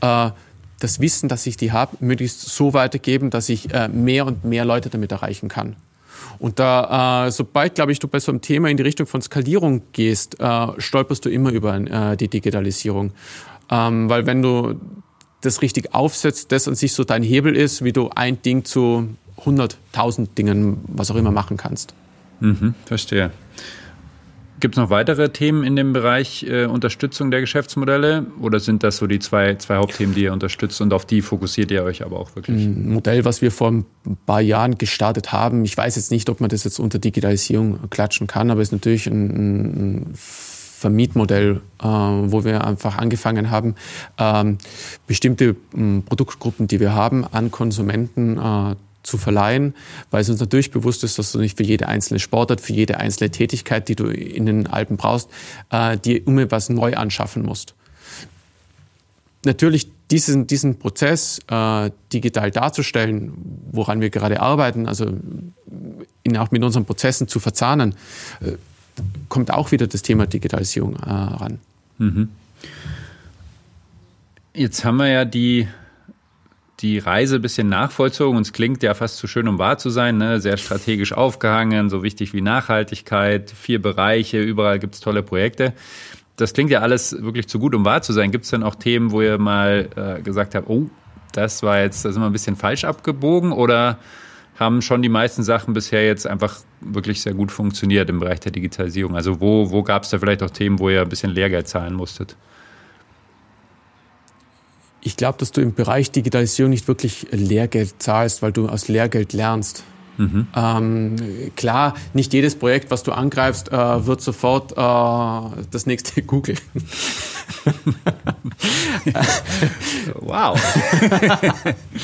äh, das Wissen, dass ich die habe, möglichst so weitergeben, dass ich äh, mehr und mehr Leute damit erreichen kann. Und da, äh, sobald, glaube ich, du bei so einem Thema in die Richtung von Skalierung gehst, äh, stolperst du immer über äh, die Digitalisierung. Ähm, weil wenn du das richtig aufsetzt, das an sich so dein Hebel ist, wie du ein Ding zu 100.000 Dingen, was auch immer machen kannst. Mhm, verstehe. Gibt es noch weitere Themen in dem Bereich äh, Unterstützung der Geschäftsmodelle oder sind das so die zwei, zwei Hauptthemen, die ihr unterstützt und auf die fokussiert ihr euch aber auch wirklich? Ein Modell, was wir vor ein paar Jahren gestartet haben, ich weiß jetzt nicht, ob man das jetzt unter Digitalisierung klatschen kann, aber es ist natürlich ein, ein Vermietmodell, äh, wo wir einfach angefangen haben, ähm, bestimmte äh, Produktgruppen, die wir haben, an Konsumenten äh, zu verleihen, weil es uns natürlich bewusst ist, dass du nicht für jede einzelne Sportart, für jede einzelne Tätigkeit, die du in den Alpen brauchst, äh, dir immer was neu anschaffen musst. Natürlich diesen, diesen Prozess äh, digital darzustellen, woran wir gerade arbeiten, also ihn auch mit unseren Prozessen zu verzahnen, äh, kommt auch wieder das Thema Digitalisierung äh, ran. Mhm. Jetzt haben wir ja die die Reise ein bisschen nachvollzogen. Und es klingt ja fast zu schön, um wahr zu sein. Ne? Sehr strategisch aufgehangen, so wichtig wie Nachhaltigkeit, vier Bereiche, überall gibt es tolle Projekte. Das klingt ja alles wirklich zu gut, um wahr zu sein. Gibt es denn auch Themen, wo ihr mal äh, gesagt habt, oh, das war jetzt, da sind wir ein bisschen falsch abgebogen oder haben schon die meisten Sachen bisher jetzt einfach wirklich sehr gut funktioniert im Bereich der Digitalisierung? Also wo, wo gab es da vielleicht auch Themen, wo ihr ein bisschen Lehrgeld zahlen musstet? Ich glaube, dass du im Bereich Digitalisierung nicht wirklich Lehrgeld zahlst, weil du aus Lehrgeld lernst. Mhm. Ähm, klar, nicht jedes Projekt, was du angreifst, äh, wird sofort äh, das nächste Google. wow.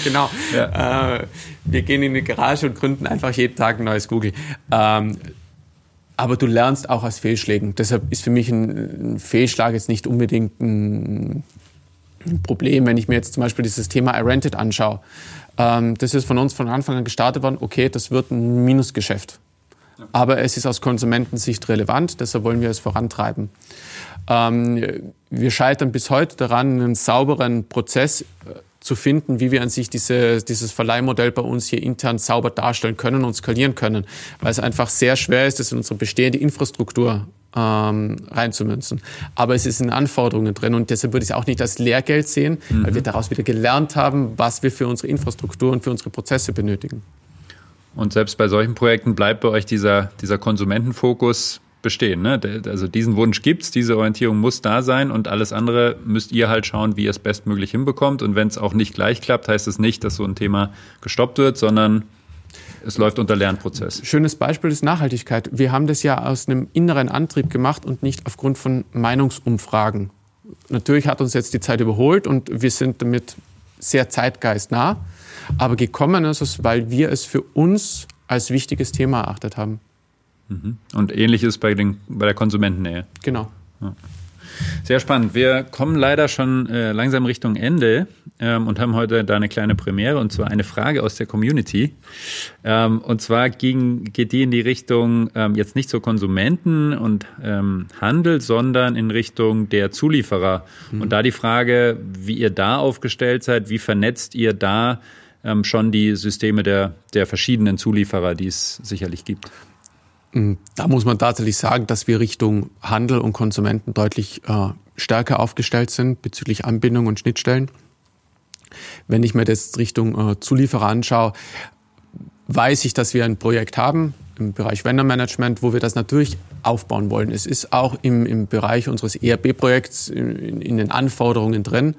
genau. Ja. Äh, wir gehen in die Garage und gründen einfach jeden Tag ein neues Google. Ähm, aber du lernst auch aus Fehlschlägen. Deshalb ist für mich ein, ein Fehlschlag jetzt nicht unbedingt ein ein Problem, wenn ich mir jetzt zum Beispiel dieses Thema iRented anschaue. Ähm, das ist von uns von Anfang an gestartet worden, okay, das wird ein Minusgeschäft. Aber es ist aus Konsumentensicht relevant, deshalb wollen wir es vorantreiben. Ähm, wir scheitern bis heute daran, einen sauberen Prozess äh, zu finden, wie wir an sich diese, dieses Verleihmodell bei uns hier intern sauber darstellen können und skalieren können, weil es einfach sehr schwer ist, das in unsere bestehende Infrastruktur ähm, reinzumünzen. Aber es ist in Anforderungen drin und deshalb würde ich es auch nicht als Lehrgeld sehen, mhm. weil wir daraus wieder gelernt haben, was wir für unsere Infrastruktur und für unsere Prozesse benötigen. Und selbst bei solchen Projekten bleibt bei euch dieser, dieser Konsumentenfokus bestehen. Ne? Also diesen Wunsch gibt es, diese Orientierung muss da sein und alles andere müsst ihr halt schauen, wie ihr es bestmöglich hinbekommt. Und wenn es auch nicht gleich klappt, heißt es nicht, dass so ein Thema gestoppt wird, sondern es läuft unter Lernprozess. Schönes Beispiel ist Nachhaltigkeit. Wir haben das ja aus einem inneren Antrieb gemacht und nicht aufgrund von Meinungsumfragen. Natürlich hat uns jetzt die Zeit überholt und wir sind damit sehr zeitgeistnah. Aber gekommen ist es, weil wir es für uns als wichtiges Thema erachtet haben. Mhm. Und ähnlich ist bei, den, bei der Konsumentennähe. Genau. Ja. Sehr spannend. Wir kommen leider schon äh, langsam Richtung Ende ähm, und haben heute da eine kleine Premiere und zwar eine Frage aus der Community. Ähm, und zwar ging, geht die in die Richtung ähm, jetzt nicht zur Konsumenten und ähm, Handel, sondern in Richtung der Zulieferer. Mhm. Und da die Frage, wie ihr da aufgestellt seid, wie vernetzt ihr da ähm, schon die Systeme der, der verschiedenen Zulieferer, die es sicherlich gibt? Mm, da muss man tatsächlich sagen, dass wir Richtung Handel und Konsumenten deutlich äh, stärker aufgestellt sind bezüglich Anbindung und Schnittstellen. Wenn ich mir das Richtung äh, Zulieferer anschaue, weiß ich, dass wir ein Projekt haben im Bereich Vendor Management, wo wir das natürlich aufbauen wollen. Es ist auch im, im Bereich unseres ERP-Projekts in, in, den Anforderungen drin.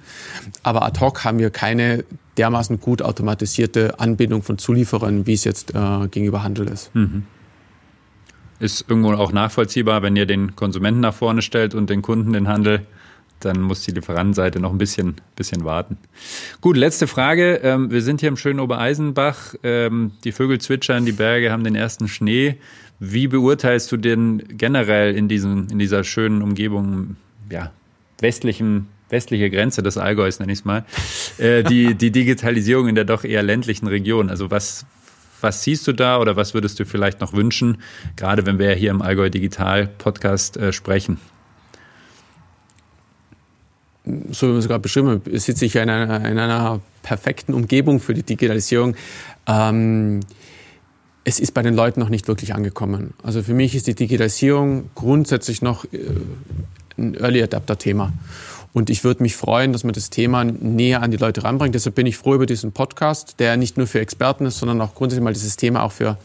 Aber ad hoc haben wir keine dermaßen gut automatisierte Anbindung von Zulieferern, wie es jetzt äh, gegenüber Handel ist. Mhm ist irgendwo auch nachvollziehbar, wenn ihr den Konsumenten nach vorne stellt und den Kunden den Handel, dann muss die Lieferantenseite noch ein bisschen, bisschen warten. Gut, letzte Frage. Ähm, wir sind hier im schönen Obereisenbach. Ähm, die Vögel zwitschern, die Berge haben den ersten Schnee. Wie beurteilst du denn generell in, diesen, in dieser schönen Umgebung, ja, westlichen westliche Grenze des Allgäus, nenne ich es mal, äh, die, die Digitalisierung in der doch eher ländlichen Region. Also was, was siehst du da oder was würdest du vielleicht noch wünschen, gerade wenn wir hier im Allgäu Digital Podcast äh, sprechen? so wie wir es gerade beschrieben haben, sitze ich in einer, in einer perfekten Umgebung für die Digitalisierung. Ähm, es ist bei den Leuten noch nicht wirklich angekommen. Also für mich ist die Digitalisierung grundsätzlich noch äh, ein Early Adapter-Thema. Und ich würde mich freuen, dass man das Thema näher an die Leute ranbringt. Deshalb bin ich froh über diesen Podcast, der nicht nur für Experten ist, sondern auch grundsätzlich mal dieses Thema auch für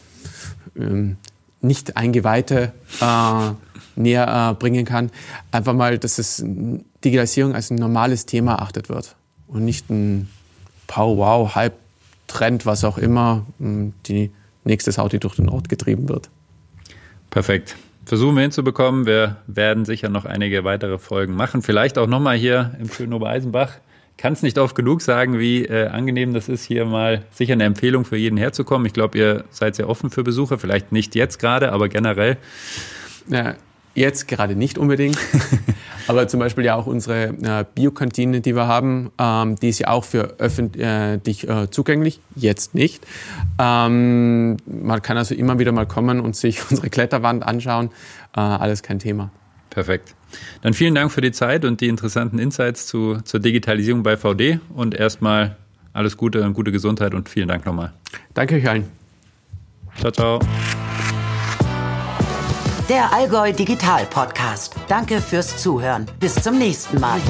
ähm, nicht Eingeweihte äh, näher äh, bringen kann. Einfach mal, dass es Digitalisierung als ein normales Thema erachtet wird und nicht ein Pow-Wow, Hype-Trend, was auch immer, die nächste Sau, die durch den Ort getrieben wird. Perfekt. Versuchen wir hinzubekommen. Wir werden sicher noch einige weitere Folgen machen. Vielleicht auch nochmal hier im schönen Obereisenbach. Kann es nicht oft genug sagen, wie äh, angenehm das ist, hier mal sicher eine Empfehlung für jeden herzukommen. Ich glaube, ihr seid sehr offen für Besucher. Vielleicht nicht jetzt gerade, aber generell. Ja, jetzt gerade nicht unbedingt. Aber zum Beispiel ja auch unsere äh, Biokantine, die wir haben, ähm, die ist ja auch für öffentlich äh, zugänglich, jetzt nicht. Ähm, man kann also immer wieder mal kommen und sich unsere Kletterwand anschauen. Äh, alles kein Thema. Perfekt. Dann vielen Dank für die Zeit und die interessanten Insights zu, zur Digitalisierung bei VD und erstmal alles Gute und gute Gesundheit und vielen Dank nochmal. Danke euch allen. Ciao, ciao. Der Allgäu Digital Podcast. Danke fürs Zuhören. Bis zum nächsten Mal.